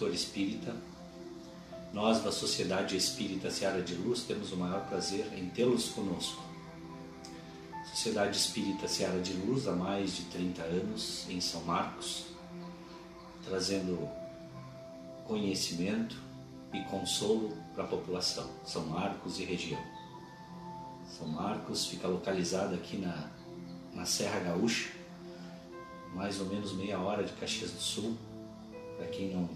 Expositor espírita. Nós, da Sociedade Espírita Seara de Luz, temos o maior prazer em tê-los conosco. Sociedade Espírita Seara de Luz há mais de 30 anos em São Marcos, trazendo conhecimento e consolo para a população, São Marcos e região. São Marcos fica localizado aqui na, na Serra Gaúcha, mais ou menos meia hora de Caxias do Sul, para quem não,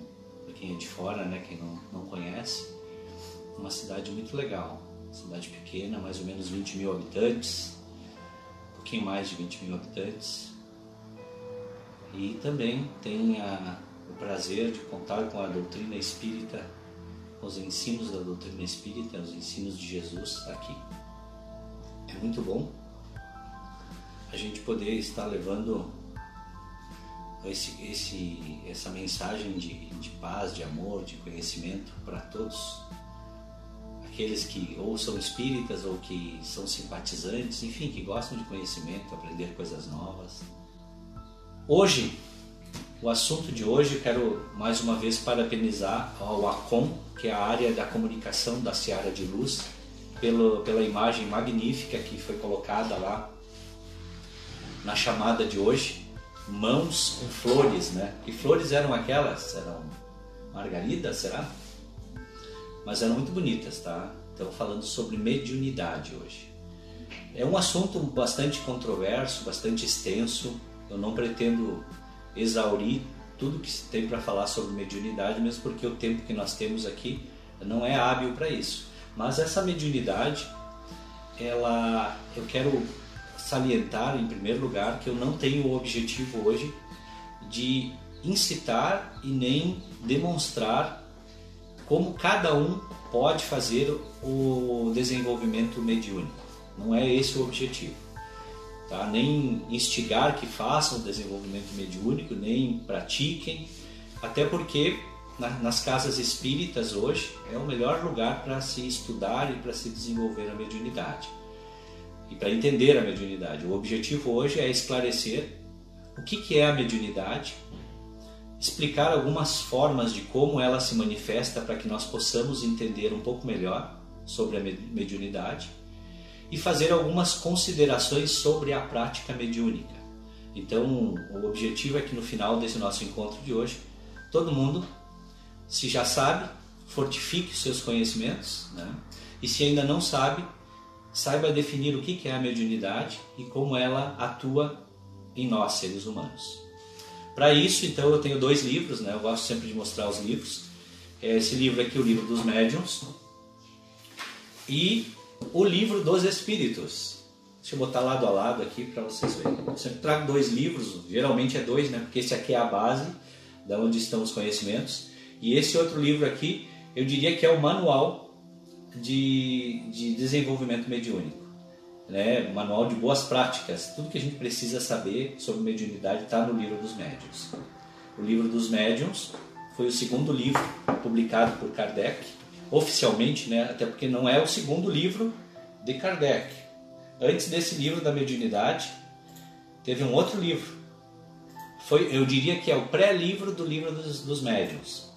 para quem é de fora, né, quem não, não conhece, uma cidade muito legal, cidade pequena, mais ou menos 20 mil habitantes, um pouquinho mais de 20 mil habitantes, e também tem a, o prazer de contar com a doutrina espírita, os ensinos da doutrina espírita, os ensinos de Jesus aqui. É muito bom a gente poder estar levando esse, esse, essa mensagem de, de paz, de amor, de conhecimento para todos. Aqueles que ou são espíritas ou que são simpatizantes, enfim, que gostam de conhecimento, aprender coisas novas. Hoje, o assunto de hoje, quero mais uma vez parabenizar ao ACOM, que é a área da comunicação da Seara de Luz, pelo, pela imagem magnífica que foi colocada lá na chamada de hoje mãos com flores, né? Que flores eram aquelas? Eram margaridas, será? Mas eram muito bonitas, tá? Então falando sobre mediunidade hoje. É um assunto bastante controverso, bastante extenso. Eu não pretendo exaurir tudo que tem para falar sobre mediunidade, mesmo porque o tempo que nós temos aqui não é hábil para isso. Mas essa mediunidade, ela, eu quero salientar, em primeiro lugar, que eu não tenho o objetivo hoje de incitar e nem demonstrar como cada um pode fazer o desenvolvimento mediúnico. Não é esse o objetivo. Tá? Nem instigar que façam o desenvolvimento mediúnico, nem pratiquem, até porque nas casas espíritas hoje é o melhor lugar para se estudar e para se desenvolver a mediunidade e para entender a mediunidade. O objetivo hoje é esclarecer o que, que é a mediunidade, explicar algumas formas de como ela se manifesta para que nós possamos entender um pouco melhor sobre a mediunidade e fazer algumas considerações sobre a prática mediúnica. Então, o objetivo é que no final desse nosso encontro de hoje, todo mundo, se já sabe, fortifique seus conhecimentos, né? e se ainda não sabe, saiba definir o que é a mediunidade e como ela atua em nós, seres humanos. Para isso, então, eu tenho dois livros, né? eu gosto sempre de mostrar os livros. Esse livro aqui, o livro dos médiuns, e o livro dos espíritos. Deixa eu botar lado a lado aqui para vocês verem. Eu sempre trago dois livros, geralmente é dois, né? porque esse aqui é a base, da onde estão os conhecimentos. E esse outro livro aqui, eu diria que é o manual de, de desenvolvimento mediúnico. Né? Manual de boas práticas. Tudo que a gente precisa saber sobre mediunidade está no livro dos médiuns. O livro dos médiuns foi o segundo livro publicado por Kardec, oficialmente, né? até porque não é o segundo livro de Kardec. Antes desse livro da mediunidade, teve um outro livro. Foi, eu diria que é o pré-livro do livro dos, dos médiuns.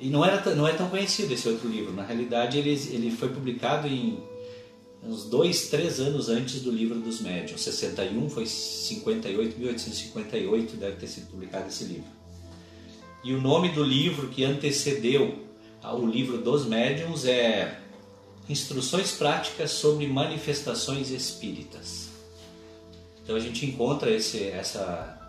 E não, era, não é tão conhecido esse outro livro. Na realidade, ele, ele foi publicado em uns dois, três anos antes do livro dos médiuns. 61 foi 58, 1858 deve ter sido publicado esse livro. E o nome do livro que antecedeu ao livro dos médiuns é Instruções Práticas sobre Manifestações Espíritas. Então a gente encontra esse, essa,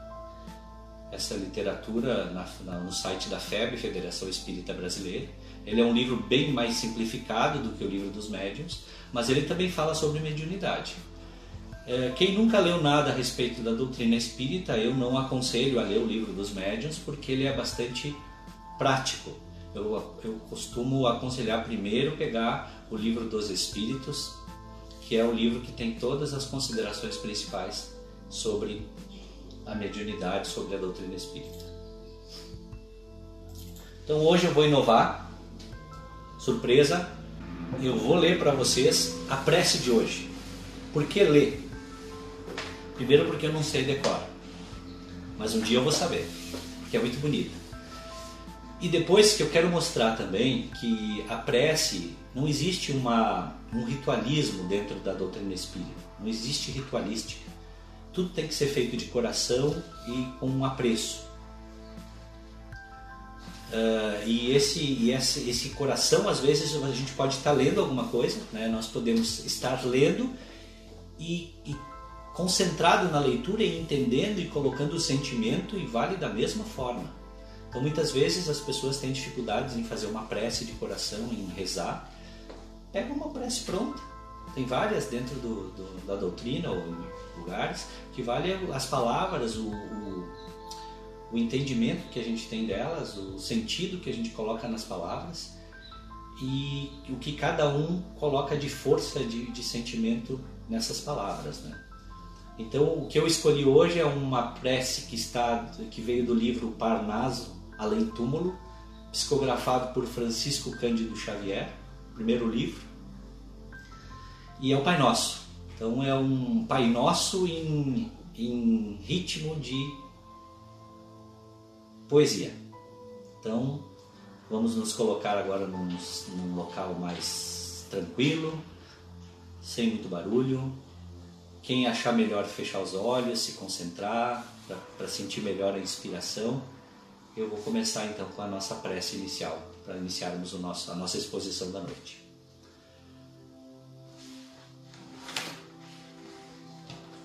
essa literatura na, na, no site da FEB, Federação Espírita Brasileira. Ele é um livro bem mais simplificado do que o livro dos médiuns, mas ele também fala sobre mediunidade. É, quem nunca leu nada a respeito da doutrina espírita, eu não aconselho a ler o livro dos médiuns, porque ele é bastante prático. Eu, eu costumo aconselhar primeiro pegar o livro dos Espíritos, que é o livro que tem todas as considerações principais sobre a mediunidade, sobre a doutrina espírita. Então hoje eu vou inovar, surpresa, eu vou ler para vocês a prece de hoje. Por que ler? Primeiro porque eu não sei decorar, mas um dia eu vou saber, porque é muito bonita. E depois que eu quero mostrar também que a prece não existe uma, um ritualismo dentro da doutrina espírita, não existe ritualística. Tudo tem que ser feito de coração e com um apreço. Uh, e esse, e esse, esse coração, às vezes, a gente pode estar lendo alguma coisa, né? nós podemos estar lendo e, e concentrado na leitura e entendendo e colocando o sentimento e vale da mesma forma. Então muitas vezes as pessoas têm dificuldades em fazer uma prece de coração, em rezar. Pega uma prece pronta. Tem várias dentro do, do, da doutrina ou lugares que vale as palavras, o, o, o entendimento que a gente tem delas, o sentido que a gente coloca nas palavras e o que cada um coloca de força de, de sentimento nessas palavras, né? Então, o que eu escolhi hoje é uma prece que está que veio do livro Parnaso Além Túmulo, psicografado por Francisco Cândido Xavier, primeiro livro. E é o Pai Nosso. Então, é um Pai Nosso em, em ritmo de poesia. Então, vamos nos colocar agora num, num local mais tranquilo, sem muito barulho, quem achar melhor fechar os olhos, se concentrar, para sentir melhor a inspiração, eu vou começar então com a nossa prece inicial, para iniciarmos o nosso, a nossa exposição da noite.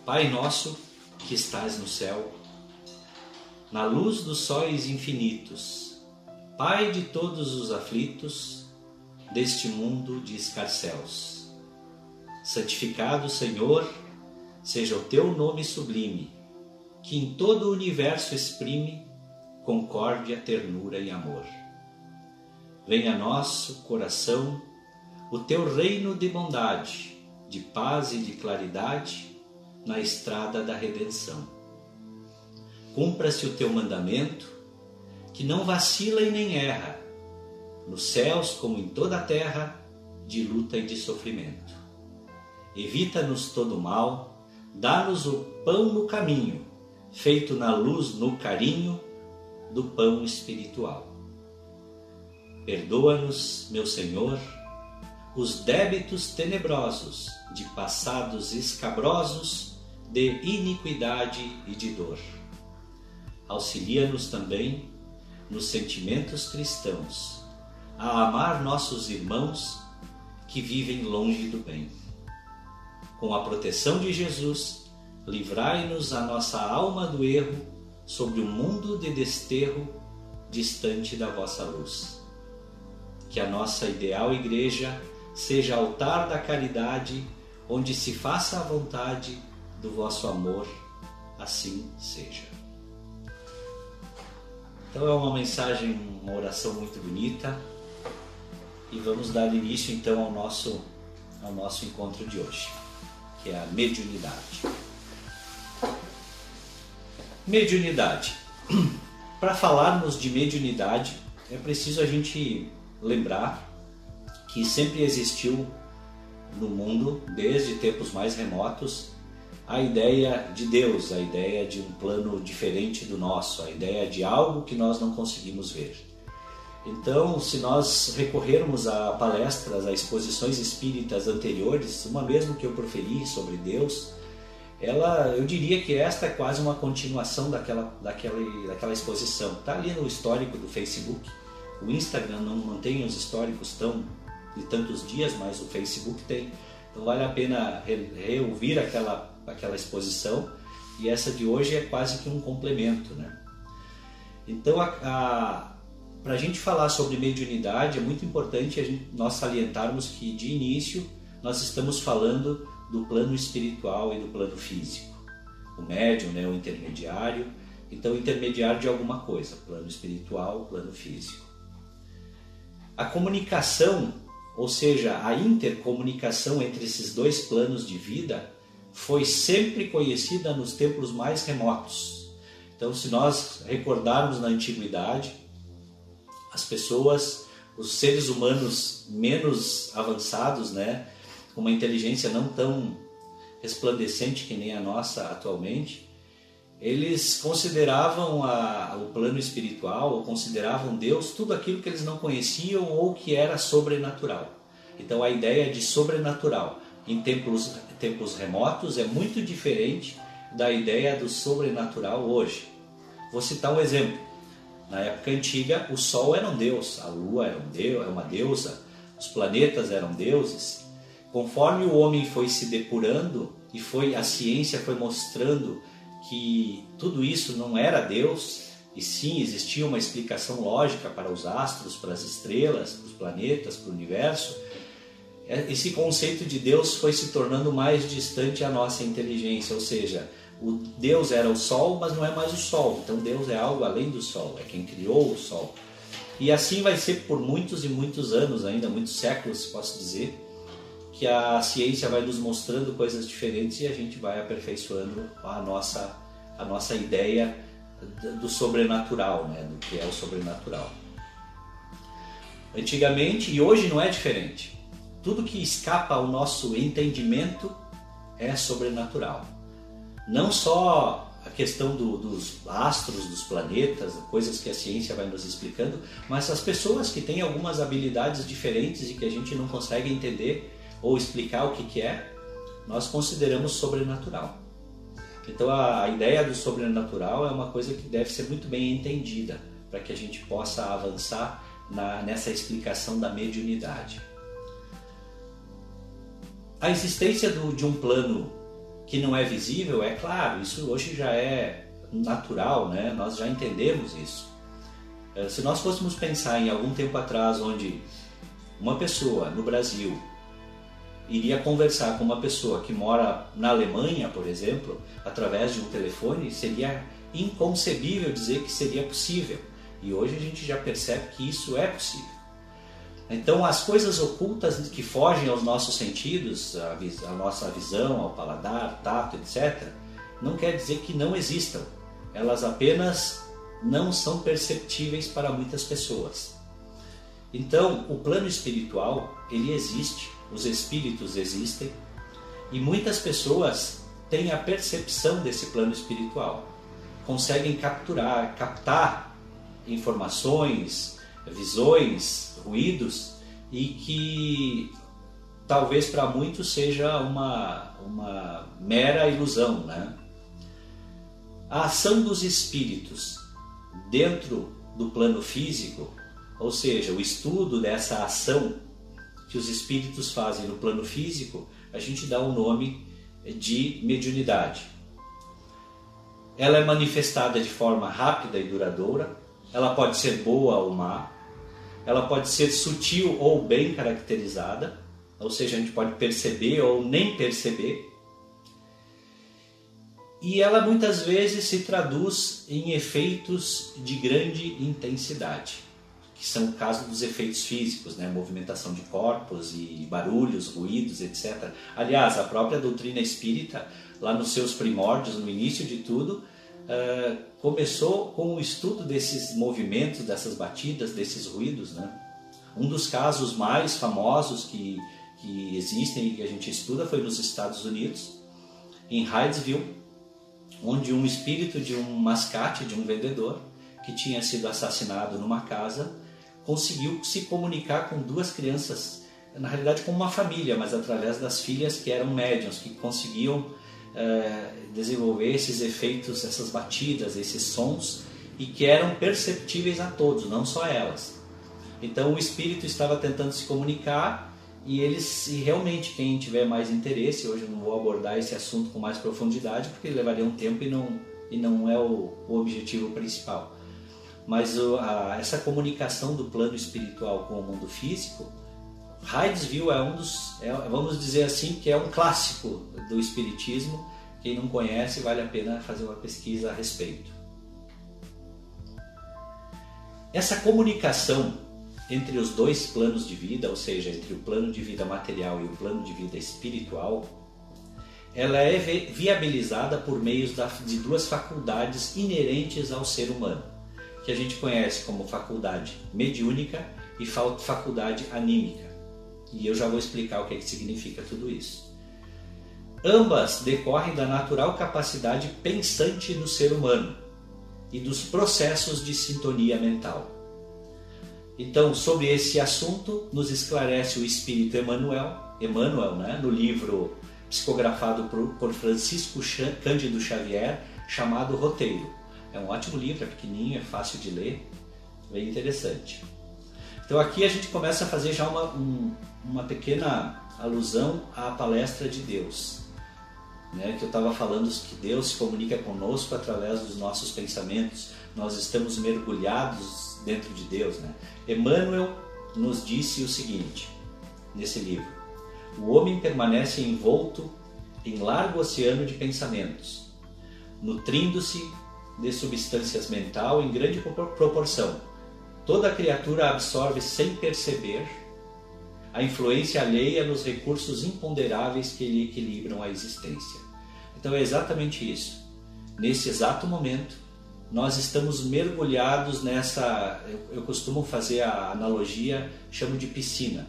Pai nosso que estás no céu, na luz dos sóis infinitos, Pai de todos os aflitos deste mundo de escarcéus. Santificado, Senhor, seja o teu nome sublime, que em todo o universo exprime concórdia, ternura e amor. Venha a nosso coração o teu reino de bondade, de paz e de claridade na estrada da redenção. Cumpra-se o teu mandamento, que não vacila e nem erra, nos céus como em toda a terra, de luta e de sofrimento. Evita-nos todo mal, Dá-nos o pão no caminho, feito na luz, no carinho do pão espiritual. Perdoa-nos, meu Senhor, os débitos tenebrosos de passados escabrosos de iniquidade e de dor. Auxilia-nos também nos sentimentos cristãos, a amar nossos irmãos que vivem longe do bem com a proteção de Jesus, livrai-nos a nossa alma do erro sobre um mundo de desterro distante da vossa luz. Que a nossa ideal igreja seja altar da caridade, onde se faça a vontade do vosso amor, assim seja. Então é uma mensagem, uma oração muito bonita e vamos dar início então ao nosso ao nosso encontro de hoje que é a mediunidade. Mediunidade. Para falarmos de mediunidade, é preciso a gente lembrar que sempre existiu no mundo, desde tempos mais remotos, a ideia de Deus, a ideia de um plano diferente do nosso, a ideia de algo que nós não conseguimos ver. Então, se nós recorrermos a palestras, a exposições espíritas anteriores, uma mesmo que eu proferi sobre Deus, ela, eu diria que esta é quase uma continuação daquela, daquela, daquela exposição. Está ali no histórico do Facebook. O Instagram não mantém os históricos tão de tantos dias, mas o Facebook tem. Então vale a pena reouvir aquela, aquela exposição. E essa de hoje é quase que um complemento, né? Então, para a gente falar sobre mediunidade, é muito importante gente, nós salientarmos que, de início, nós estamos falando do plano espiritual e do plano físico. O médium, né, o intermediário, então intermediário de alguma coisa, plano espiritual, plano físico. A comunicação, ou seja, a intercomunicação entre esses dois planos de vida, foi sempre conhecida nos tempos mais remotos. Então, se nós recordarmos na antiguidade, as pessoas, os seres humanos menos avançados, né, com uma inteligência não tão resplandecente que nem a nossa atualmente, eles consideravam a, o plano espiritual, ou consideravam Deus, tudo aquilo que eles não conheciam ou que era sobrenatural. Então a ideia de sobrenatural em tempos, tempos remotos é muito diferente da ideia do sobrenatural hoje. Vou citar um exemplo. Na época antiga, o Sol era um deus, a Lua era um deus, é uma deusa, os planetas eram deuses. Conforme o homem foi se depurando e foi a ciência foi mostrando que tudo isso não era Deus, e sim existia uma explicação lógica para os astros, para as estrelas, para os planetas, para o universo, esse conceito de Deus foi se tornando mais distante à nossa inteligência, ou seja, o Deus era o Sol, mas não é mais o Sol. Então Deus é algo além do Sol, é quem criou o Sol. E assim vai ser por muitos e muitos anos ainda, muitos séculos, posso dizer, que a ciência vai nos mostrando coisas diferentes e a gente vai aperfeiçoando a nossa, a nossa ideia do sobrenatural, né? do que é o sobrenatural. Antigamente e hoje não é diferente. Tudo que escapa ao nosso entendimento é sobrenatural. Não só a questão do, dos astros, dos planetas, coisas que a ciência vai nos explicando, mas as pessoas que têm algumas habilidades diferentes e que a gente não consegue entender ou explicar o que, que é, nós consideramos sobrenatural. Então a, ideia do sobrenatural é uma coisa que deve ser muito bem entendida para que a gente possa avançar na, nessa explicação da mediunidade. A existência do, de um plano que não é visível, é claro, isso hoje já é natural, né? nós já entendemos isso. Eh, se nós fôssemos pensar em algum tempo atrás, onde uma pessoa no Brasil iria conversar com uma pessoa que mora na Alemanha, por exemplo, através de um telefone, seria inconcebível dizer que seria possível. E hoje a gente já percebe que isso é possível. Então, as coisas ocultas que fogem aos nossos sentidos, a, a nossa visão, ao paladar, tato, etc., não quer dizer que não existam. Elas apenas não são perceptíveis para muitas pessoas. Então, o plano espiritual, ele existe os espíritos existem e muitas pessoas têm a percepção desse plano espiritual, conseguem capturar, captar informações, visões, ruídos e que talvez para muitos seja uma, uma mera ilusão, né? A ação dos espíritos dentro do plano físico, ou seja, o estudo dessa ação que os espíritos fazem no plano físico, a gente dá o um nome de mediunidade. Ela é manifestada de forma rápida e duradoura, ela pode ser boa ou má, ela pode ser sutil ou bem caracterizada, ou seja, a gente pode perceber ou nem perceber. E ela muitas vezes se traduz em efeitos de grande intensidade que são o caso dos efeitos físicos, né? movimentação de corpos e barulhos, ruídos, etc. Aliás, a própria doutrina espírita, lá nos seus primórdios, no início de tudo, uh, começou com o estudo desses movimentos, dessas batidas, desses ruídos. Né? Um dos casos mais famosos que, que existem e que a gente estuda foi nos Estados Unidos, em Hydesville, onde um espírito de um mascate, de um vendedor, que tinha sido assassinado numa casa, conseguiu se comunicar com duas crianças, na realidade com uma família, mas através das filhas que eram médiums, que conseguiam é, desenvolver esses efeitos, essas batidas, esses sons e que eram perceptíveis a todos, não só elas. Então o espírito estava tentando se comunicar e eles, e realmente quem tiver mais interesse, hoje eu não vou abordar esse assunto com mais profundidade porque levaria um tempo e não, e não é o, o objetivo principal mas o, a, essa comunicação do plano espiritual com o mundo físico, Hydesville é um dos, é, vamos dizer assim, que é um clássico do espiritismo. Quem não conhece, vale a pena fazer uma pesquisa a respeito. Essa comunicação entre os dois planos de vida, ou seja, entre o plano de vida material e o plano de vida espiritual, ela é viabilizada por meio de duas faculdades inerentes ao ser humano, que a gente conhece como faculdade mediúnica e faculdade anímica. E eu já vou explicar o que, é que significa tudo isso. Ambas decorrem da natural capacidade pensante do ser humano e dos processos de sintonia mental. Então, sobre esse assunto, nos esclarece o Espírito Emmanuel, Emmanuel né, no livro psicografado por, por Francisco Cândido Xavier, chamado Roteiro. É um ótimo livro, é pequenininho, é fácil de ler, bem interessante. Então aqui a gente começa a fazer já uma, um, uma pequena alusão à palestra de Deus. Né, que eu estava falando que Deus se comunica conosco através dos nossos pensamentos, nós estamos mergulhados dentro de Deus. Né? Emmanuel nos disse o seguinte nesse livro: o homem permanece envolto em largo oceano de pensamentos, nutrindo-se de substâncias mental em grande proporção. Toda criatura absorve sem perceber a influência alheia nos recursos imponderáveis que lhe equilibram a existência. Então é exatamente isso. Nesse exato momento, nós estamos mergulhados nessa. Eu, eu costumo fazer a analogia, chamo de piscina.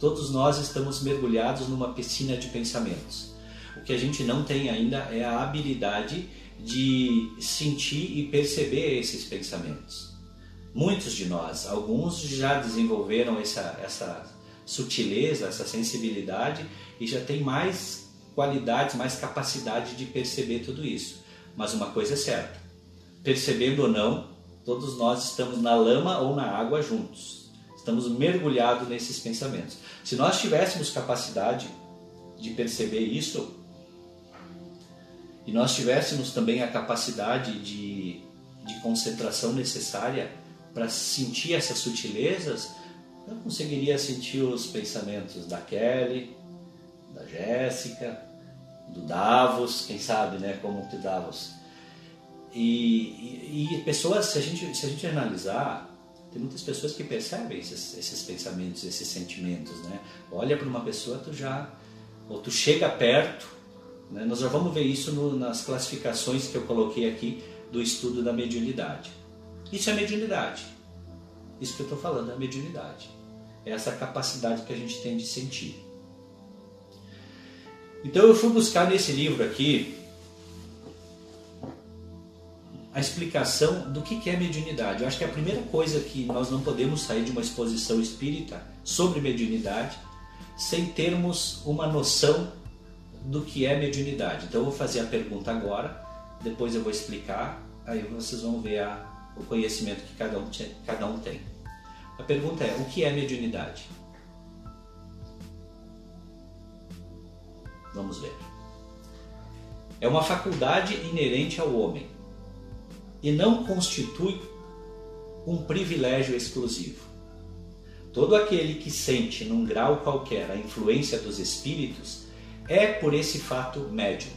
Todos nós estamos mergulhados numa piscina de pensamentos. O que a gente não tem ainda é a habilidade de sentir e perceber esses pensamentos. Muitos de nós, alguns já desenvolveram essa, essa sutileza, essa sensibilidade e já tem mais qualidades, mais capacidade de perceber tudo isso. Mas uma coisa é certa: percebendo ou não, todos nós estamos na lama ou na água juntos. Estamos mergulhados nesses pensamentos. Se nós tivéssemos capacidade de perceber isso, e nós tivéssemos também a capacidade de, de concentração necessária para sentir essas sutilezas, eu conseguiria sentir os pensamentos da Kelly, da Jéssica, do Davos, quem sabe, né, como que Davos. E, e, e pessoas, se a gente, se a gente analisar, tem muitas pessoas que percebem esses, esses pensamentos, esses sentimentos, né? Olha para uma pessoa, tu já, ou tu chega perto, né? Nós já vamos ver isso no, nas classificações que eu coloquei aqui do estudo da mediunidade. Isso é mediunidade. Isso que eu estou falando é mediunidade. É essa capacidade que a gente tem de sentir. Então eu fui buscar nesse livro aqui a explicação do que é mediunidade. Eu acho que a primeira coisa que nós não podemos sair de uma exposição espírita sobre mediunidade sem termos uma noção do que é mediunidade. Então eu vou fazer a pergunta agora, depois eu vou explicar, aí vocês vão ver a, o conhecimento que cada um, cada um tem. A pergunta é: o que é mediunidade? Vamos ver. É uma faculdade inerente ao homem e não constitui um privilégio exclusivo. Todo aquele que sente num grau qualquer a influência dos espíritos é por esse fato médium.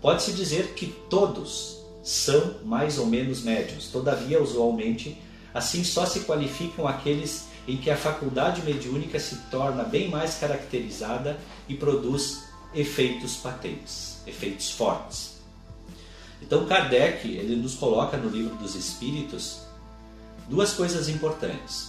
Pode-se dizer que todos são mais ou menos médiums, todavia, usualmente, assim só se qualificam aqueles em que a faculdade mediúnica se torna bem mais caracterizada e produz efeitos patentes, efeitos fortes. Então Kardec ele nos coloca no livro dos Espíritos duas coisas importantes.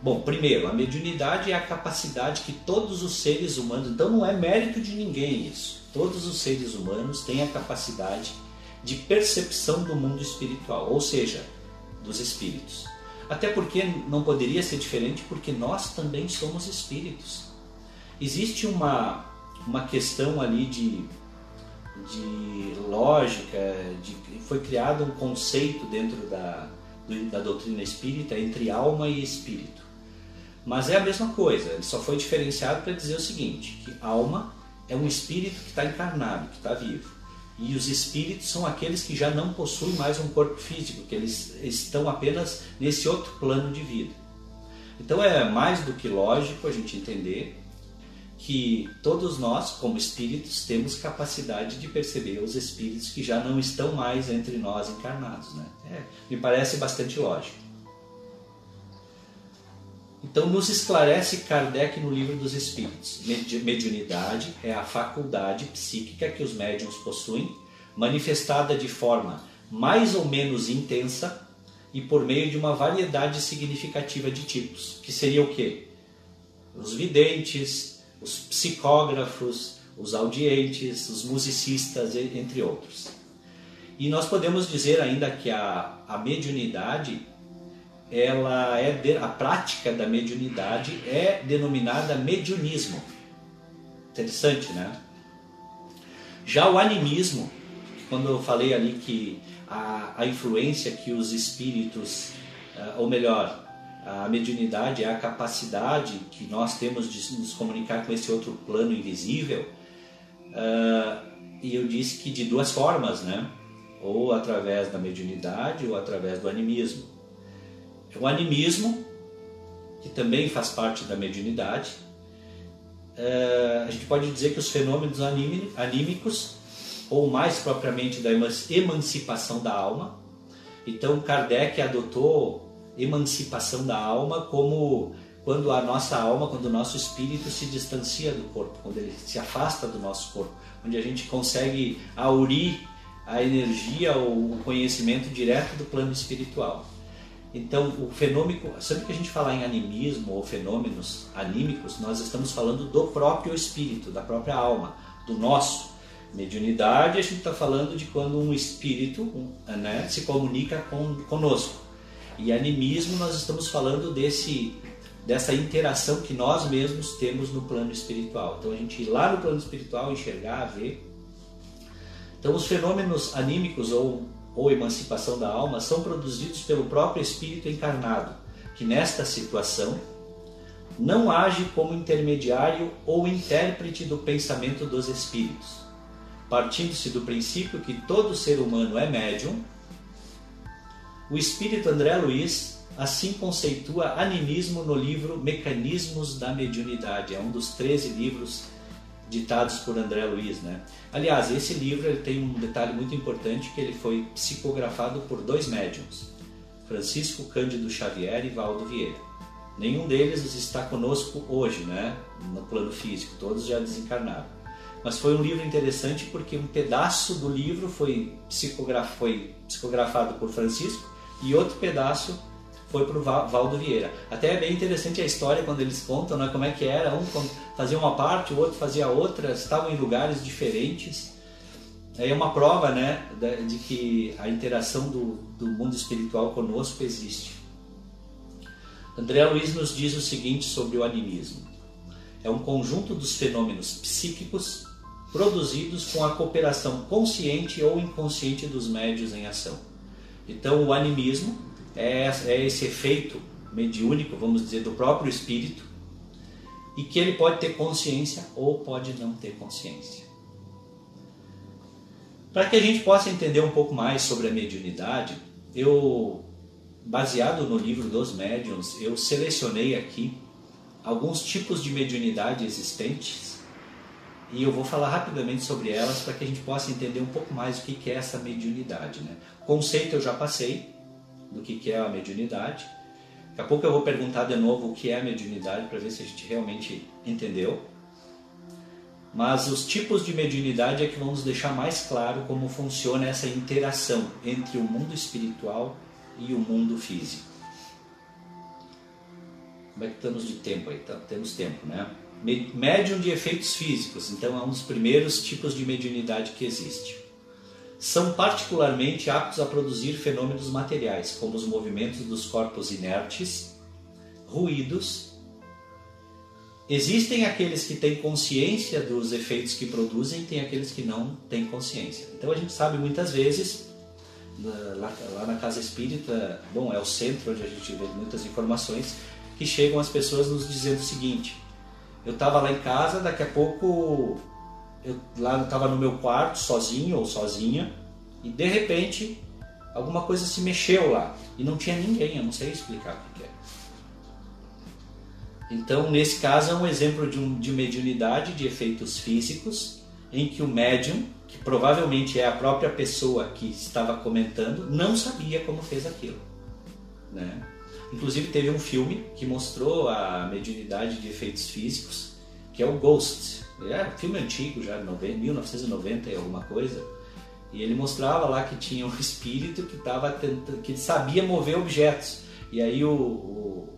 Bom, primeiro, a mediunidade é a capacidade que todos os seres humanos, então não é mérito de ninguém isso. Todos os seres humanos têm a capacidade de percepção do mundo espiritual, ou seja, dos espíritos. Até porque não poderia ser diferente, porque nós também somos espíritos. Existe uma, uma questão ali de de lógica, de, foi criado um conceito dentro da, da doutrina espírita entre alma e espírito. Mas é a mesma coisa, ele só foi diferenciado para dizer o seguinte, que alma é um espírito que está encarnado, que está vivo. E os espíritos são aqueles que já não possuem mais um corpo físico, que eles estão apenas nesse outro plano de vida. Então é mais do que lógico a gente entender que todos nós, como espíritos, temos capacidade de perceber os espíritos que já não estão mais entre nós encarnados. Né? É, me parece bastante lógico. Então, nos esclarece Kardec no Livro dos Espíritos: mediunidade é a faculdade psíquica que os médiums possuem, manifestada de forma mais ou menos intensa e por meio de uma variedade significativa de tipos, que seria o quê? Os videntes, os psicógrafos, os audientes, os musicistas, entre outros. E nós podemos dizer ainda que a, a mediunidade, ela é de, a prática da mediunidade é denominada mediunismo. Interessante, né? Já o animismo, quando eu falei ali que a, a influência que os espíritos, eh, ou melhor, a mediunidade é a capacidade que nós temos de nos comunicar com esse outro plano invisível. Uh, e eu disse que de duas formas, né? Ou através da mediunidade ou através do animismo. O animismo, que também faz parte da mediunidade, uh, a gente pode dizer que os fenômenos anímicos, ou mais propriamente da emancipação da alma, então Kardec adotou emancipação da alma como quando a nossa alma, quando o nosso espírito se distancia do corpo, quando ele se afasta do nosso corpo, onde a gente consegue aurir a energia ou o conhecimento direto do plano espiritual. Então, o fenômeno, sempre que a gente falar em animismo ou fenômenos anímicos, nós estamos falando do próprio espírito, da própria alma, do nosso. Mediunidade, a gente está falando de quando um espírito né, se comunica com, conosco. E animismo nós estamos falando desse dessa interação que nós mesmos temos no plano espiritual. Então a gente ir lá no plano espiritual, enxergar, ver. Então os fenômenos anímicos ou, ou emancipação da alma são produzidos pelo próprio espírito encarnado, que nesta situação não age como intermediário ou intérprete do pensamento dos espíritos, partindo-se do princípio que todo ser humano é médium o espírito André Luiz assim conceitua animismo no livro Mecanismos da Mediunidade. É um dos 13 livros ditados por André Luiz, né? Aliás, esse livro ele tem um detalhe muito importante que ele foi psicografado por dois médiums, Francisco Cândido Xavier e Valdo Vieira. Nenhum deles está conosco hoje, né, no plano físico, todos já desencarnaram. Mas foi um livro interessante porque um pedaço do livro foi, psicograf... foi psicografado por Francisco e outro pedaço foi para o Valdo Vieira. Até é bem interessante a história quando eles contam né, como é que era, um fazia uma parte, o outro fazia outra, estavam em lugares diferentes. É uma prova né, de que a interação do, do mundo espiritual conosco existe. André Luiz nos diz o seguinte sobre o animismo: é um conjunto dos fenômenos psíquicos produzidos com a cooperação consciente ou inconsciente dos médios em ação então, o animismo é, é esse efeito mediúnico, vamos dizer, do próprio espírito, e que ele pode ter consciência ou pode não ter consciência. Para que a gente possa entender um pouco mais sobre a mediunidade, eu, baseado no livro dos médiuns, eu selecionei aqui alguns tipos de mediunidade existentes e eu vou falar rapidamente sobre elas para que a gente possa entender um pouco mais o que é essa mediunidade. Né? Conceito eu já passei do que é a mediunidade. Daqui a pouco eu vou perguntar de novo o que é a mediunidade para ver se a gente realmente entendeu. Mas os tipos de mediunidade é que vão nos deixar mais claro como funciona essa interação entre o mundo espiritual e o mundo físico. Como é que estamos de tempo aí? Tá, temos tempo, né? Médium de efeitos físicos, então é um dos primeiros tipos de mediunidade que existe. São particularmente aptos a produzir fenômenos materiais, como os movimentos dos corpos inertes, ruídos. Existem aqueles que têm consciência dos efeitos que produzem, tem aqueles que não têm consciência. Então a gente sabe muitas vezes, lá, lá na casa espírita, bom, é o centro onde a gente vê muitas informações, que chegam as pessoas nos dizendo o seguinte: eu estava lá em casa, daqui a pouco eu lá estava no meu quarto, sozinho ou sozinha, e de repente alguma coisa se mexeu lá e não tinha ninguém, eu não sei explicar o que, é. Então, nesse caso, é um exemplo de, um, de mediunidade de efeitos físicos, em que o médium, que provavelmente é a própria pessoa que estava comentando, não sabia como fez aquilo. Né? Inclusive, teve um filme que mostrou a mediunidade de efeitos físicos, que é o Ghost. É um filme antigo, já, 1990 e alguma coisa. E ele mostrava lá que tinha um espírito que, tava tentando, que sabia mover objetos. E aí o, o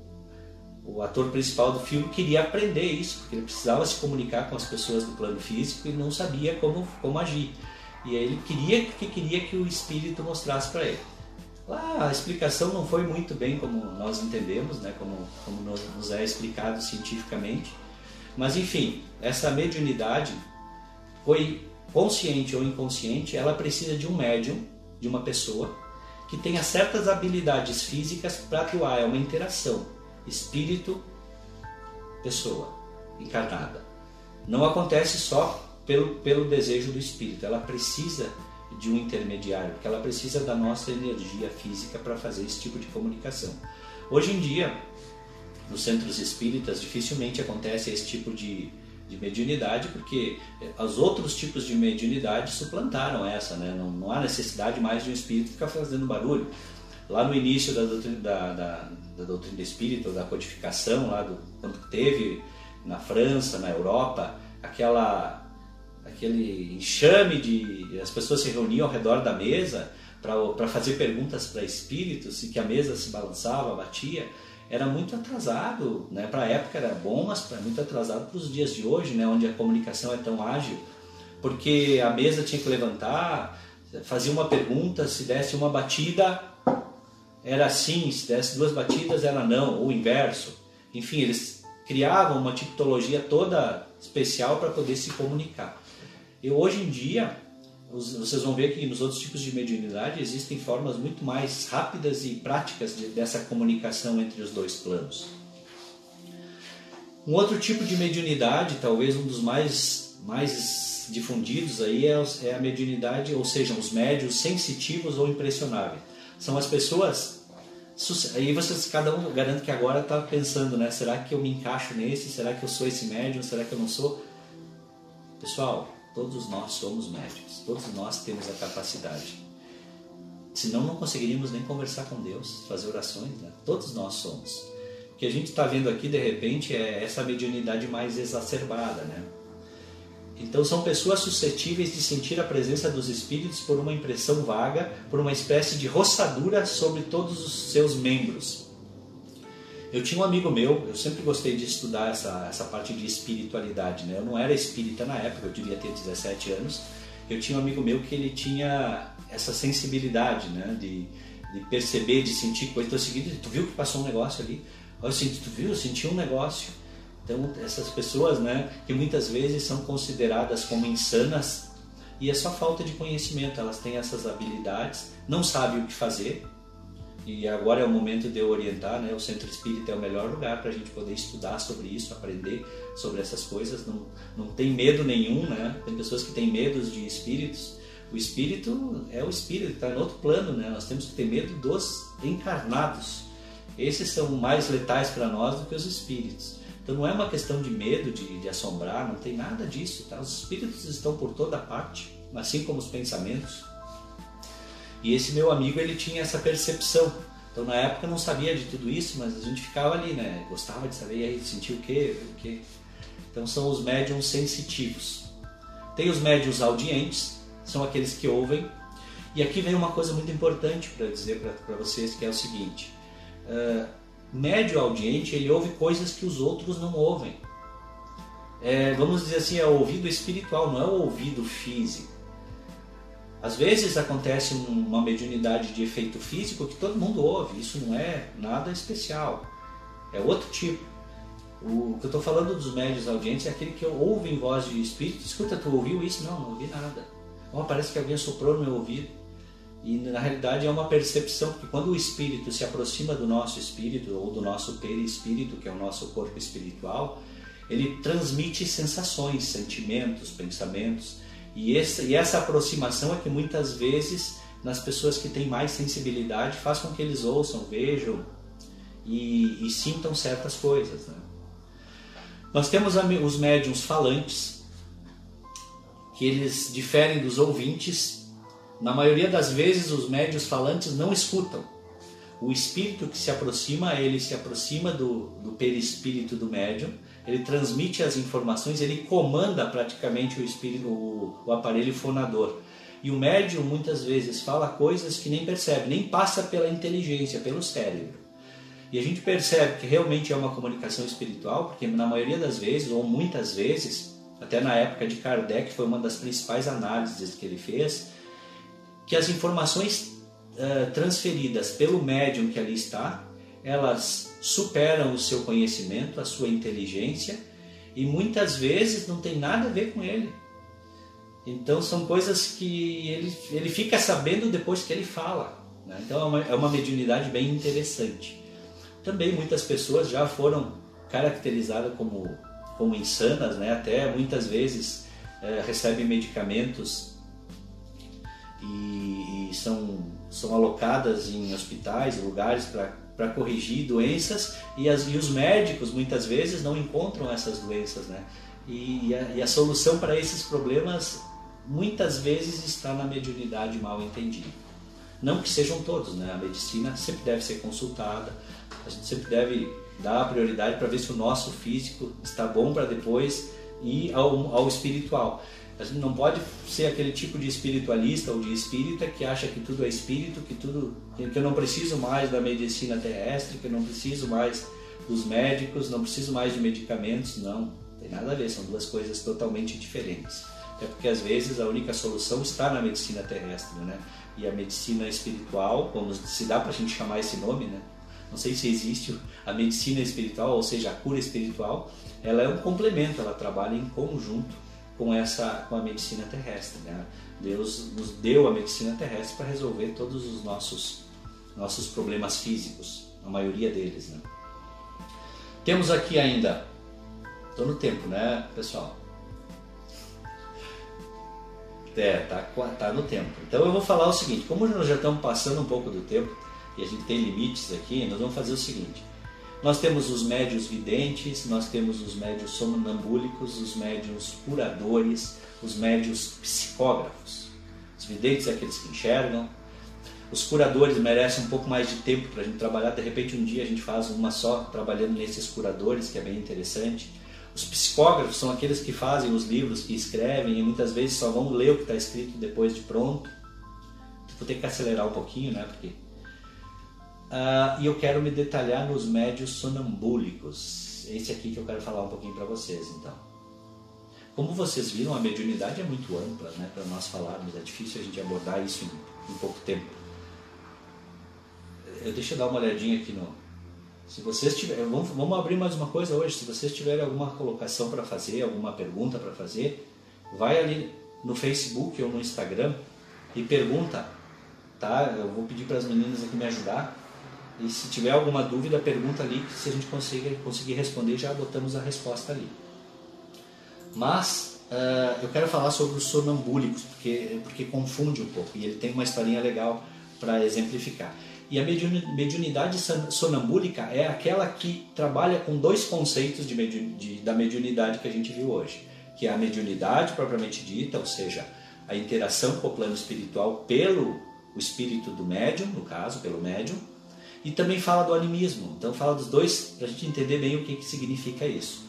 o ator principal do filme queria aprender isso, porque ele precisava se comunicar com as pessoas do plano físico e não sabia como, como agir. E aí ele queria que queria que o espírito mostrasse para ele. Lá a explicação não foi muito bem como nós entendemos, né, como, como nos é explicado cientificamente. Mas enfim, essa mediunidade foi consciente ou inconsciente, ela precisa de um médium, de uma pessoa que tenha certas habilidades físicas para atuar, é uma interação espírito, pessoa encarnada. Não acontece só pelo, pelo desejo do espírito, ela precisa de um intermediário, porque ela precisa da nossa energia física para fazer esse tipo de comunicação. Hoje em dia, nos centros espíritas, dificilmente acontece esse tipo de, de mediunidade, porque eh, os outros tipos de mediunidade suplantaram essa, né? não, não há necessidade mais de um espírito ficar fazendo barulho. Lá no início da doutrina, da, da, da doutrina espírita, da codificação, lá do, quando teve na França, na Europa, aquela, aquele enxame de. as pessoas se reuniam ao redor da mesa para fazer perguntas para espíritos e que a mesa se balançava, batia era muito atrasado, né? Para a época era bom, mas muito atrasado para os dias de hoje, né? Onde a comunicação é tão ágil, porque a mesa tinha que levantar, fazia uma pergunta, se desse uma batida, era assim, se desse duas batidas era não, ou inverso. Enfim, eles criavam uma tipologia toda especial para poder se comunicar. E hoje em dia, vocês vão ver que nos outros tipos de mediunidade existem formas muito mais rápidas e práticas de, dessa comunicação entre os dois planos. Um outro tipo de mediunidade, talvez um dos mais, mais difundidos aí, é, é a mediunidade, ou seja, os médios sensitivos ou impressionáveis são as pessoas. Aí vocês, cada um garante que agora está pensando, né? Será que eu me encaixo nesse? Será que eu sou esse médium? Será que eu não sou? Pessoal, todos nós somos médiums. Todos nós temos a capacidade. Senão não conseguiríamos nem conversar com Deus, fazer orações, né? Todos nós somos. O que a gente está vendo aqui, de repente, é essa mediunidade mais exacerbada, né? Então são pessoas suscetíveis de sentir a presença dos espíritos por uma impressão vaga, por uma espécie de roçadura sobre todos os seus membros. Eu tinha um amigo meu, eu sempre gostei de estudar essa, essa parte de espiritualidade. Né? Eu não era espírita na época, eu devia ter 17 anos. Eu tinha um amigo meu que ele tinha essa sensibilidade né? de, de perceber, de sentir coisa. Então, é seguinte, tu viu que passou um negócio ali? Eu senti, tu viu? Eu senti um negócio. Então, essas pessoas, né, que muitas vezes são consideradas como insanas, e é só falta de conhecimento, elas têm essas habilidades, não sabem o que fazer, e agora é o momento de eu orientar, né? O Centro Espírita é o melhor lugar para a gente poder estudar sobre isso, aprender sobre essas coisas. Não, não tem medo nenhum, né? Tem pessoas que têm medos de espíritos. O espírito é o espírito, está em outro plano, né? Nós temos que ter medo dos encarnados. Esses são mais letais para nós do que os espíritos. Então não é uma questão de medo, de, de assombrar, não tem nada disso. Tá? Os espíritos estão por toda parte, assim como os pensamentos. E esse meu amigo ele tinha essa percepção. Então na época eu não sabia de tudo isso, mas a gente ficava ali, né? Gostava de saber, e aí sentia o quê, o quê. Então são os médiums sensitivos. Tem os médiums audientes, são aqueles que ouvem. E aqui vem uma coisa muito importante para dizer para vocês, que é o seguinte. Uh, médio audiente, ele ouve coisas que os outros não ouvem. É, vamos dizer assim, é o ouvido espiritual, não é o ouvido físico. Às vezes acontece uma mediunidade de efeito físico que todo mundo ouve, isso não é nada especial, é outro tipo. O que eu estou falando dos médios audientes é aquele que ouve em voz de espírito, escuta, tu ouviu isso? Não, não ouvi nada. Oh, parece que alguém soprou no meu ouvido. E na realidade é uma percepção, porque quando o espírito se aproxima do nosso espírito ou do nosso perispírito, que é o nosso corpo espiritual, ele transmite sensações, sentimentos, pensamentos. E essa, e essa aproximação é que muitas vezes, nas pessoas que têm mais sensibilidade, faz com que eles ouçam, vejam e, e sintam certas coisas. Né? Nós temos os médiums falantes, que eles diferem dos ouvintes. Na maioria das vezes, os médios falantes não escutam. O espírito que se aproxima, ele se aproxima do, do perispírito do médium, ele transmite as informações, ele comanda praticamente o, espírito, o, o aparelho fonador. E o médium muitas vezes fala coisas que nem percebe, nem passa pela inteligência, pelo cérebro. E a gente percebe que realmente é uma comunicação espiritual, porque na maioria das vezes, ou muitas vezes, até na época de Kardec, foi uma das principais análises que ele fez, que as informações uh, transferidas pelo médium que ali está, elas superam o seu conhecimento, a sua inteligência, e muitas vezes não tem nada a ver com ele. Então são coisas que ele, ele fica sabendo depois que ele fala. Né? Então é uma, é uma mediunidade bem interessante. Também muitas pessoas já foram caracterizadas como, como insanas, né? até muitas vezes é, recebem medicamentos e, e, são, são alocadas em hospitais, lugares para corrigir doenças e, as, e os médicos muitas vezes não encontram essas doenças. Né? E, e, a, e a solução para esses problemas muitas vezes está na mediunidade mal entendida. Não que sejam todos, né? a medicina sempre deve ser consultada, a gente sempre deve dar prioridade para ver se o nosso físico está bom para depois ir ao, ao espiritual. A gente não pode ser aquele tipo de espiritualista ou de espírita que acha que tudo é espírito, que tudo que eu não preciso mais da medicina terrestre, que eu não preciso mais dos médicos, não preciso mais de medicamentos. Não, tem nada a ver, são duas coisas totalmente diferentes. Até porque às vezes a única solução está na medicina terrestre, né? E a medicina espiritual, como se dá para a gente chamar esse nome, né? não sei se existe a medicina espiritual, ou seja, a cura espiritual, ela é um complemento, ela trabalha em conjunto com essa com a medicina terrestre. Né? Deus nos deu a medicina terrestre para resolver todos os nossos nossos problemas físicos, a maioria deles. Né? Temos aqui ainda, estou no tempo, né, pessoal? É, tá, tá no tempo. Então eu vou falar o seguinte: como nós já estamos passando um pouco do tempo, e a gente tem limites aqui, nós vamos fazer o seguinte. Nós temos os médios videntes, nós temos os médios sonambúlicos, os médios curadores, os médios psicógrafos. Os videntes é aqueles que enxergam. Os curadores merecem um pouco mais de tempo para a gente trabalhar. De repente, um dia a gente faz uma só trabalhando nesses curadores, que é bem interessante. Os psicógrafos são aqueles que fazem os livros, que escrevem e muitas vezes só vão ler o que está escrito depois de pronto. Vou ter que acelerar um pouquinho, né? Porque Uh, e eu quero me detalhar nos médios sonambúlicos. Esse aqui que eu quero falar um pouquinho para vocês, então. Como vocês viram, a mediunidade é muito ampla, né, para nós falarmos. É difícil a gente abordar isso em, em pouco tempo. Eu, deixa eu dar uma olhadinha aqui no. Se vocês tiverem, vamos, vamos abrir mais uma coisa hoje. Se vocês tiverem alguma colocação para fazer, alguma pergunta para fazer, vai ali no Facebook ou no Instagram e pergunta, tá? Eu vou pedir para as meninas aqui me ajudar e se tiver alguma dúvida, pergunta ali, se a gente conseguir, conseguir responder, já botamos a resposta ali. Mas uh, eu quero falar sobre os sonambúlicos, porque, porque confunde um pouco, e ele tem uma historinha legal para exemplificar. E a mediunidade sonambúlica é aquela que trabalha com dois conceitos de, de, da mediunidade que a gente viu hoje, que é a mediunidade propriamente dita, ou seja, a interação com o plano espiritual pelo o espírito do médium, no caso, pelo médium, e também fala do animismo. Então fala dos dois para a gente entender bem o que, que significa isso.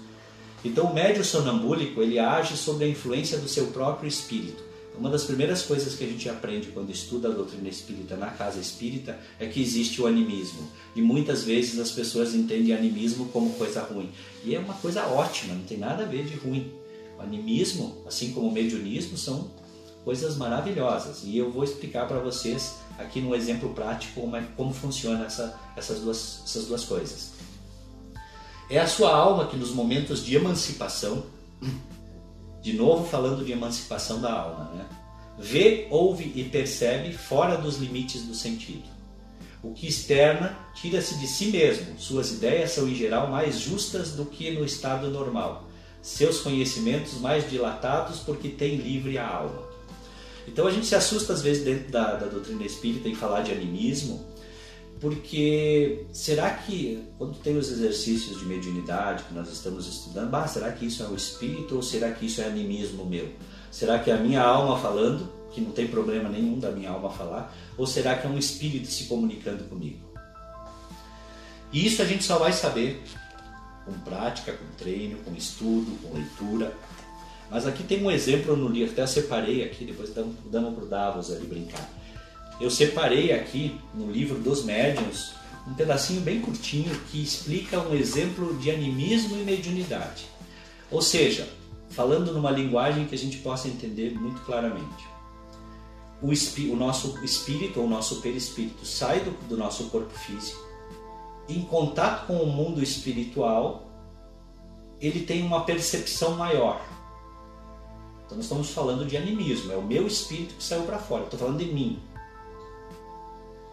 Então o médio sonambúlico ele age sob a influência do seu próprio espírito. Uma das primeiras coisas que a gente aprende quando estuda a doutrina espírita na casa espírita é que existe o animismo. E muitas vezes as pessoas entendem animismo como coisa ruim. E é uma coisa ótima, não tem nada a ver de ruim. O animismo, assim como o mediunismo, são coisas maravilhosas. E eu vou explicar para vocês aqui no exemplo prático como, é, como funciona essa, essas, duas, essas duas coisas. É a sua alma que nos momentos de emancipação, de novo falando de emancipação da alma, né? vê, ouve e percebe fora dos limites do sentido. O que externa tira-se de si mesmo, suas ideias são em geral mais justas do que no estado normal, seus conhecimentos mais dilatados porque tem livre a alma. Então a gente se assusta às vezes dentro da, da doutrina espírita em falar de animismo, porque será que quando tem os exercícios de mediunidade que nós estamos estudando, bah, será que isso é o espírito ou será que isso é animismo meu? Será que é a minha alma falando, que não tem problema nenhum da minha alma falar, ou será que é um espírito se comunicando comigo? E isso a gente só vai saber com prática, com treino, com estudo, com leitura. Mas aqui tem um exemplo no livro, até separei aqui, depois damos para o Davos ali brincar. Eu separei aqui no livro dos médiuns um pedacinho bem curtinho que explica um exemplo de animismo e mediunidade. Ou seja, falando numa linguagem que a gente possa entender muito claramente. O, o nosso espírito ou o nosso perispírito sai do, do nosso corpo físico, em contato com o mundo espiritual, ele tem uma percepção maior. Então nós estamos falando de animismo, é o meu espírito que saiu para fora, estou falando de mim.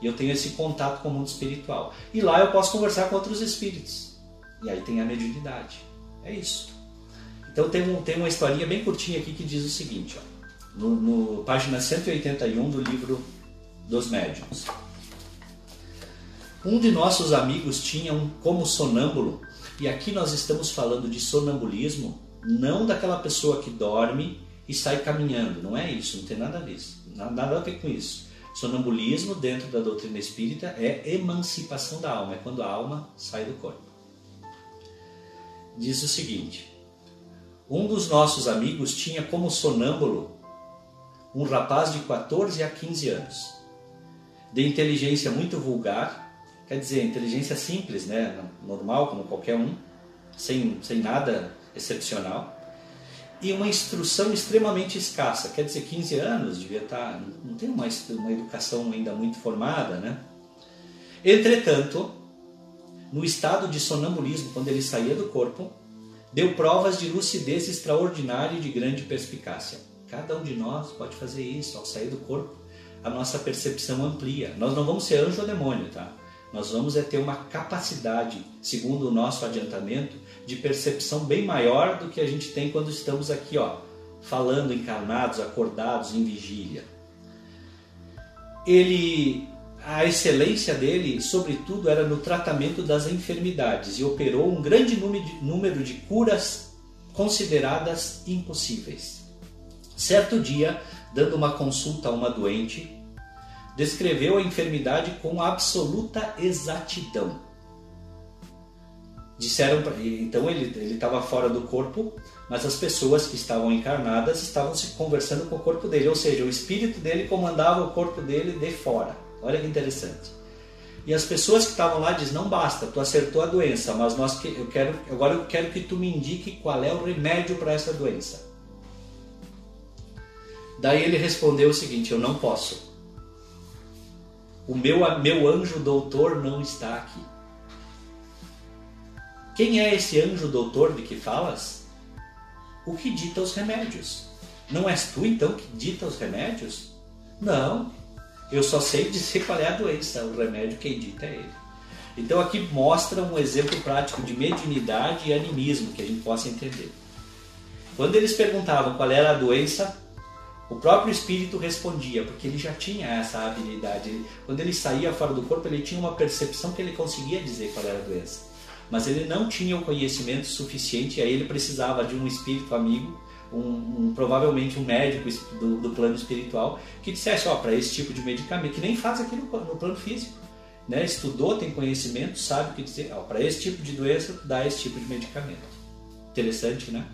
E eu tenho esse contato com o mundo espiritual. E lá eu posso conversar com outros espíritos. E aí tem a mediunidade. É isso. Então tem, um, tem uma historinha bem curtinha aqui que diz o seguinte, ó, no, no página 181 do livro dos médiuns. Um de nossos amigos tinha um como sonâmbulo, e aqui nós estamos falando de sonambulismo, não daquela pessoa que dorme e sai caminhando, não é isso, não tem nada a ver, nada a ver com isso. Sonambulismo, dentro da doutrina espírita, é emancipação da alma, é quando a alma sai do corpo. Diz o seguinte: um dos nossos amigos tinha como sonâmbulo um rapaz de 14 a 15 anos, de inteligência muito vulgar Quer dizer, inteligência simples, né? normal, como qualquer um, sem, sem nada excepcional. E uma instrução extremamente escassa, quer dizer, 15 anos, devia estar, tá, não tem uma, uma educação ainda muito formada, né? Entretanto, no estado de sonambulismo, quando ele saía do corpo, deu provas de lucidez extraordinária e de grande perspicácia. Cada um de nós pode fazer isso, ao sair do corpo, a nossa percepção amplia. Nós não vamos ser anjo ou demônio, tá? Nós vamos é ter uma capacidade, segundo o nosso adiantamento, de percepção bem maior do que a gente tem quando estamos aqui, ó, falando encarnados, acordados em vigília. Ele, a excelência dele, sobretudo, era no tratamento das enfermidades e operou um grande número de curas consideradas impossíveis. Certo dia, dando uma consulta a uma doente, descreveu a enfermidade com absoluta exatidão. Disseram então ele estava fora do corpo, mas as pessoas que estavam encarnadas estavam se conversando com o corpo dele, ou seja, o espírito dele comandava o corpo dele de fora. Olha que interessante. E as pessoas que estavam lá diz não basta, tu acertou a doença, mas nós que eu quero agora eu quero que tu me indique qual é o remédio para essa doença. Daí ele respondeu o seguinte: eu não posso o meu, meu anjo doutor não está aqui. Quem é esse anjo doutor de que falas? O que dita os remédios. Não és tu então que dita os remédios? Não, eu só sei dizer qual é a doença, o remédio quem dita é ele. Então aqui mostra um exemplo prático de mediunidade e animismo que a gente possa entender. Quando eles perguntavam qual era a doença, o próprio espírito respondia, porque ele já tinha essa habilidade. Quando ele saía fora do corpo, ele tinha uma percepção que ele conseguia dizer qual era a doença. Mas ele não tinha o conhecimento suficiente, e aí ele precisava de um espírito amigo, um, um provavelmente um médico do, do, plano espiritual, que dissesse: Ó, para esse tipo de medicamento, que nem faz aqui no, no plano físico. Né? Estudou, tem conhecimento, sabe o que dizer. Para esse tipo de doença, dá esse tipo de medicamento. Interessante, né?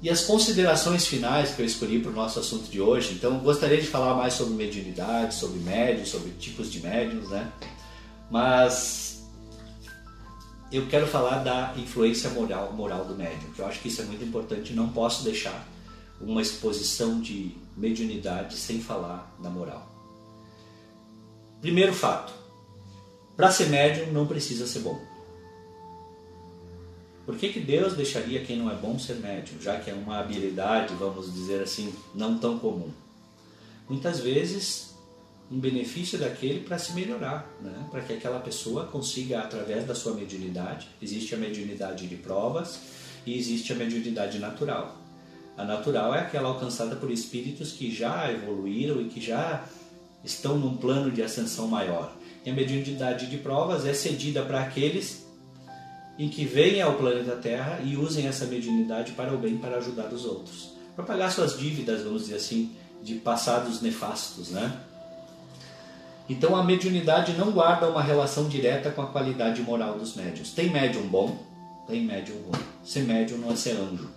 E as considerações finais que eu escolhi para o nosso assunto de hoje, então gostaria de falar mais sobre mediunidade, sobre médios, sobre tipos de médiums, né? Mas eu quero falar da influência moral, moral do médium, que eu acho que isso é muito importante, não posso deixar uma exposição de mediunidade sem falar da moral. Primeiro fato, para ser médium não precisa ser bom. Por que, que Deus deixaria quem não é bom ser médium, já que é uma habilidade, vamos dizer assim, não tão comum? Muitas vezes um benefício daquele para se melhorar, né? para que aquela pessoa consiga, através da sua mediunidade, existe a mediunidade de provas e existe a mediunidade natural. A natural é aquela alcançada por espíritos que já evoluíram e que já estão num plano de ascensão maior. E a mediunidade de provas é cedida para aqueles em que venham ao planeta Terra e usem essa mediunidade para o bem, para ajudar os outros, para pagar suas dívidas, vamos dizer assim, de passados nefastos, né? Então a mediunidade não guarda uma relação direta com a qualidade moral dos médiums. Tem médium bom, tem médium ruim. Ser médium não é ser anjo.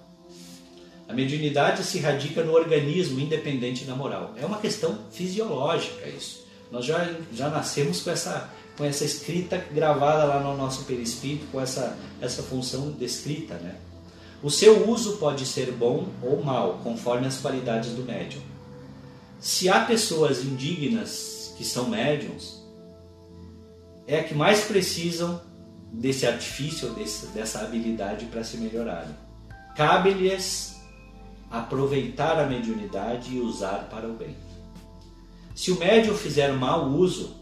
A mediunidade se radica no organismo independente da moral. É uma questão fisiológica isso. Nós já, já nascemos com essa, com essa escrita gravada lá no nosso perispírito, com essa, essa função descrita. Né? O seu uso pode ser bom ou mal, conforme as qualidades do médium. Se há pessoas indignas que são médiums, é que mais precisam desse artifício, desse, dessa habilidade para se melhorarem. Cabe-lhes aproveitar a mediunidade e usar para o bem. Se o médium fizer mau uso,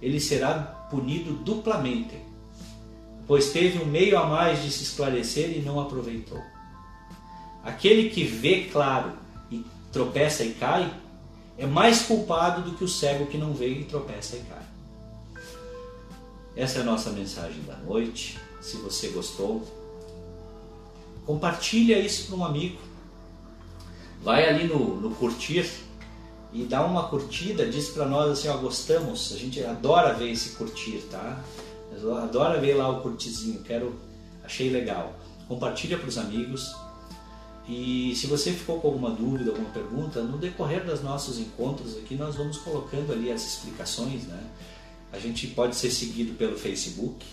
ele será punido duplamente, pois teve um meio a mais de se esclarecer e não aproveitou. Aquele que vê claro e tropeça e cai, é mais culpado do que o cego que não vê e tropeça e cai. Essa é a nossa mensagem da noite. Se você gostou, compartilha isso para um amigo. Vai ali no, no curtir e dá uma curtida, diz para nós assim, ó, gostamos, a gente adora ver esse curtir, tá? Adora ver lá o curtizinho, quero, achei legal. Compartilha para os amigos. E se você ficou com alguma dúvida, alguma pergunta, no decorrer dos nossos encontros aqui nós vamos colocando ali as explicações, né? A gente pode ser seguido pelo Facebook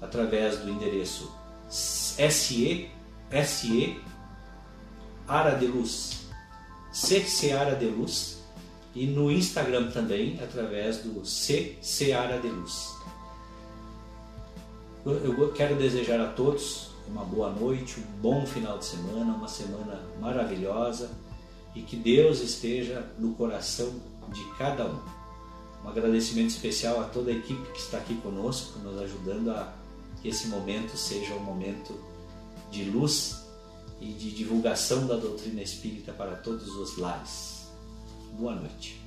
através do endereço SE SE Ara de Luz C Seara de Luz e no Instagram também através do C Seara de Luz. Eu quero desejar a todos uma boa noite, um bom final de semana, uma semana maravilhosa e que Deus esteja no coração de cada um. Um agradecimento especial a toda a equipe que está aqui conosco, nos ajudando a que esse momento seja um momento de luz e de divulgação da doutrina espírita para todos os lares. Boa noite.